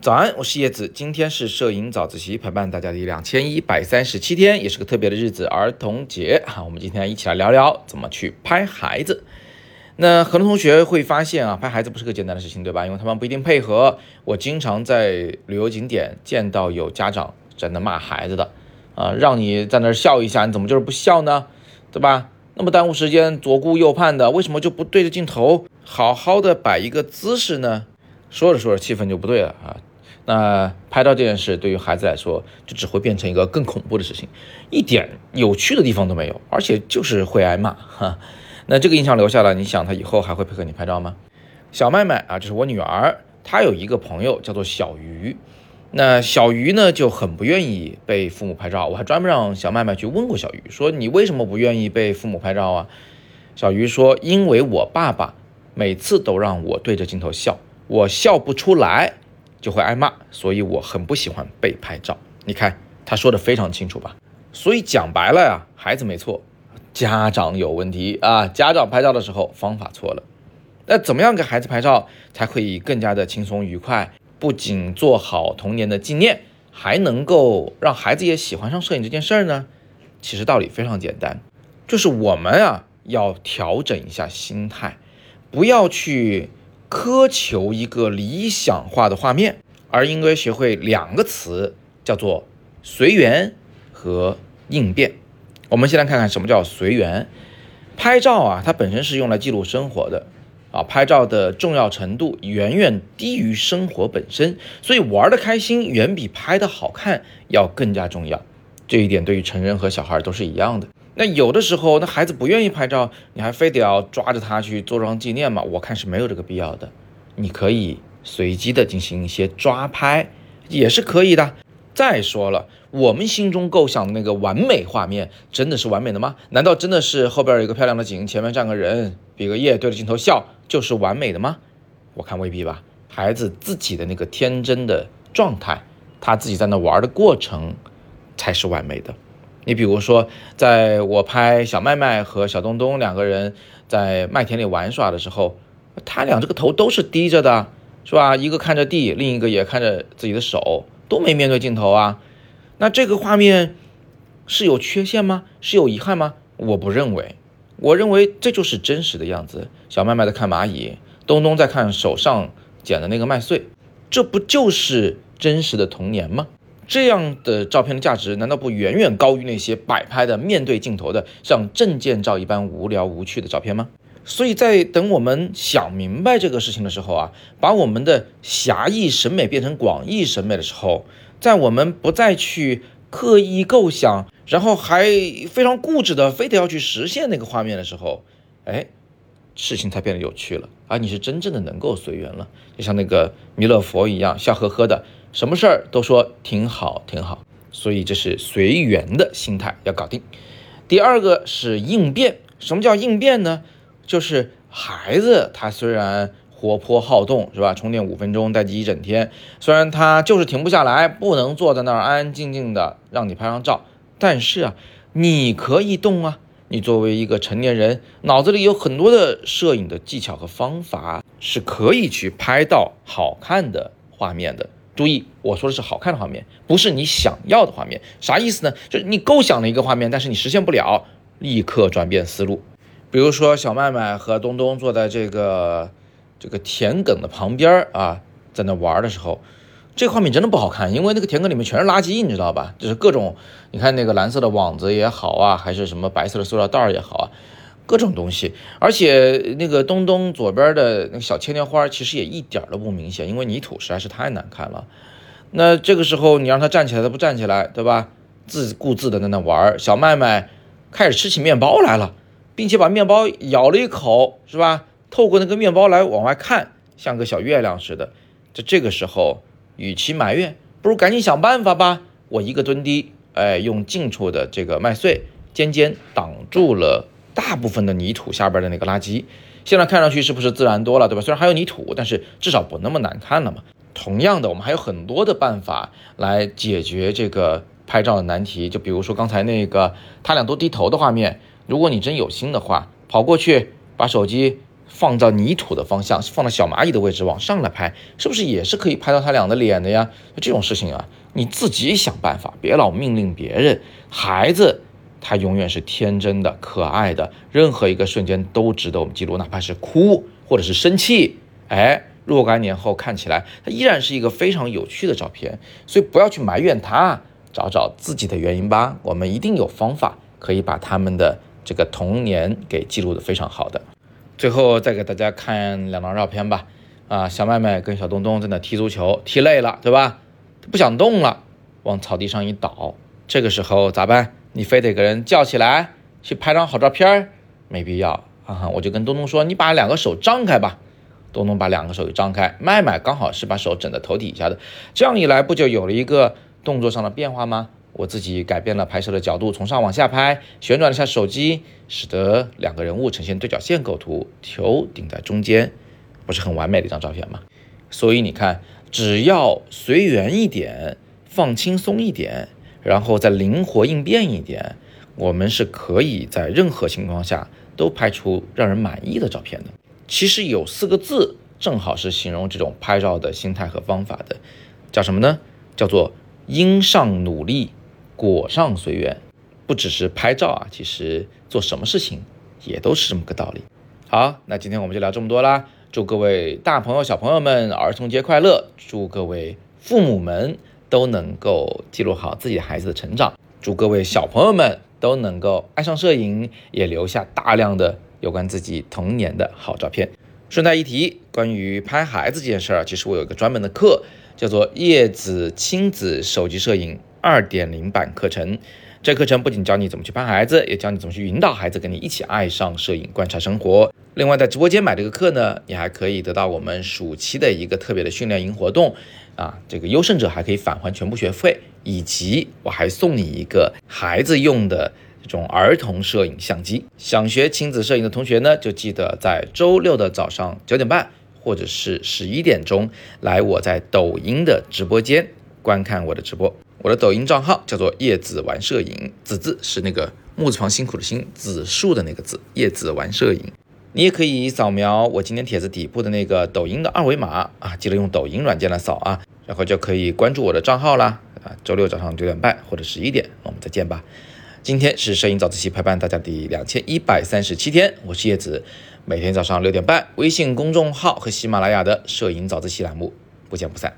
早安，我是叶子，今天是摄影早自习陪伴大家的两千一百三十七天，也是个特别的日子——儿童节哈。我们今天一起来聊聊怎么去拍孩子。那很多同学会发现啊，拍孩子不是个简单的事情，对吧？因为他们不一定配合。我经常在旅游景点见到有家长在那骂孩子的，啊，让你在那笑一下，你怎么就是不笑呢？对吧？那么耽误时间，左顾右盼的，为什么就不对着镜头好好的摆一个姿势呢？说着说着，气氛就不对了啊。那拍照这件事对于孩子来说，就只会变成一个更恐怖的事情，一点有趣的地方都没有，而且就是会挨骂哈。那这个印象留下了，你想他以后还会配合你拍照吗？小麦麦啊，这是我女儿，她有一个朋友叫做小鱼。那小鱼呢就很不愿意被父母拍照，我还专门让小麦麦去问过小鱼，说你为什么不愿意被父母拍照啊？小鱼说，因为我爸爸每次都让我对着镜头笑，我笑不出来。就会挨骂，所以我很不喜欢被拍照。你看他说的非常清楚吧？所以讲白了呀，孩子没错，家长有问题啊！家长拍照的时候方法错了。那怎么样给孩子拍照才可以更加的轻松愉快？不仅做好童年的纪念，还能够让孩子也喜欢上摄影这件事儿呢？其实道理非常简单，就是我们啊要调整一下心态，不要去。苛求一个理想化的画面，而应该学会两个词，叫做随缘和应变。我们先来看看什么叫随缘。拍照啊，它本身是用来记录生活的啊，拍照的重要程度远远低于生活本身，所以玩的开心远比拍的好看要更加重要。这一点对于成人和小孩都是一样的。那有的时候，那孩子不愿意拍照，你还非得要抓着他去做张纪念嘛？我看是没有这个必要的。你可以随机的进行一些抓拍，也是可以的。再说了，我们心中构想的那个完美画面，真的是完美的吗？难道真的是后边有一个漂亮的景，前面站个人，比个耶，对着镜头笑，就是完美的吗？我看未必吧。孩子自己的那个天真的状态，他自己在那玩的过程，才是完美的。你比如说，在我拍小麦麦和小东东两个人在麦田里玩耍的时候，他俩这个头都是低着的，是吧？一个看着地，另一个也看着自己的手，都没面对镜头啊。那这个画面是有缺陷吗？是有遗憾吗？我不认为，我认为这就是真实的样子。小麦麦在看蚂蚁，东东在看手上捡的那个麦穗，这不就是真实的童年吗？这样的照片的价值难道不远远高于那些摆拍的面对镜头的像证件照一般无聊无趣的照片吗？所以在等我们想明白这个事情的时候啊，把我们的狭义审美变成广义审美的时候，在我们不再去刻意构想，然后还非常固执的非得要去实现那个画面的时候，哎，事情才变得有趣了，而你是真正的能够随缘了，就像那个弥勒佛一样，笑呵呵的。什么事儿都说挺好挺好，所以这是随缘的心态要搞定。第二个是应变，什么叫应变呢？就是孩子他虽然活泼好动，是吧？充电五分钟待机一整天，虽然他就是停不下来，不能坐在那儿安安静静的让你拍张照，但是啊，你可以动啊！你作为一个成年人，脑子里有很多的摄影的技巧和方法，是可以去拍到好看的画面的。注意，我说的是好看的画面，不是你想要的画面。啥意思呢？就是你构想了一个画面，但是你实现不了，立刻转变思路。比如说，小麦麦和东东坐在这个这个田埂的旁边啊，在那玩的时候，这画面真的不好看，因为那个田埂里面全是垃圾，你知道吧？就是各种，你看那个蓝色的网子也好啊，还是什么白色的塑料袋也好啊。各种东西，而且那个东东左边的那个小牵牛花，其实也一点都不明显，因为泥土实在是太难看了。那这个时候你让他站起来，他不站起来，对吧？自顾自的在那玩。小麦麦开始吃起面包来了，并且把面包咬了一口，是吧？透过那个面包来往外看，像个小月亮似的。就这个时候，与其埋怨，不如赶紧想办法吧。我一个蹲低，哎，用近处的这个麦穗尖尖挡住了。大部分的泥土下边的那个垃圾，现在看上去是不是自然多了，对吧？虽然还有泥土，但是至少不那么难看了嘛。同样的，我们还有很多的办法来解决这个拍照的难题。就比如说刚才那个他俩都低头的画面，如果你真有心的话，跑过去把手机放到泥土的方向，放到小蚂蚁的位置往上来拍，是不是也是可以拍到他俩的脸的呀？这种事情啊，你自己想办法，别老命令别人。孩子他永远是天真的、可爱的，任何一个瞬间都值得我们记录，哪怕是哭或者是生气，哎，若干年后看起来，它依然是一个非常有趣的照片。所以不要去埋怨他，找找自己的原因吧。我们一定有方法可以把他们的这个童年给记录的非常好的。最后再给大家看两张照片吧。啊，小妹妹跟小东东在那踢足球，踢累了，对吧？不想动了，往草地上一倒。这个时候咋办？你非得给人叫起来去拍张好照片？没必要啊！我就跟东东说：“你把两个手张开吧。”东东把两个手一张开，麦麦刚好是把手枕在头底下的，这样一来不就有了一个动作上的变化吗？我自己改变了拍摄的角度，从上往下拍，旋转了一下手机，使得两个人物呈现对角线构图，球顶在中间，不是很完美的一张照片吗？所以你看，只要随缘一点，放轻松一点，然后再灵活应变一点，我们是可以在任何情况下都拍出让人满意的照片的。其实有四个字，正好是形容这种拍照的心态和方法的，叫什么呢？叫做因上努力。果上随缘，不只是拍照啊，其实做什么事情也都是这么个道理。好，那今天我们就聊这么多啦。祝各位大朋友小朋友们儿童节快乐！祝各位父母们都能够记录好自己孩子的成长。祝各位小朋友们都能够爱上摄影，也留下大量的有关自己童年的好照片。顺带一提，关于拍孩子这件事儿，其实我有一个专门的课，叫做叶子亲子手机摄影。二点零版课程，这课程不仅教你怎么去拍孩子，也教你怎么去引导孩子跟你一起爱上摄影、观察生活。另外，在直播间买这个课呢，你还可以得到我们暑期的一个特别的训练营活动啊，这个优胜者还可以返还全部学费，以及我还送你一个孩子用的这种儿童摄影相机。想学亲子摄影的同学呢，就记得在周六的早上九点半或者是十一点钟来我在抖音的直播间观看我的直播。我的抖音账号叫做叶子玩摄影，子字是那个木字旁辛苦的辛，子树的那个字，叶子玩摄影。你也可以扫描我今天帖子底部的那个抖音的二维码啊，记得用抖音软件来扫啊，然后就可以关注我的账号啦啊。周六早上九点半或者十一点，我们再见吧。今天是摄影早自习陪伴大家第两千一百三十七天，我是叶子，每天早上六点半，微信公众号和喜马拉雅的摄影早自习栏目不见不散。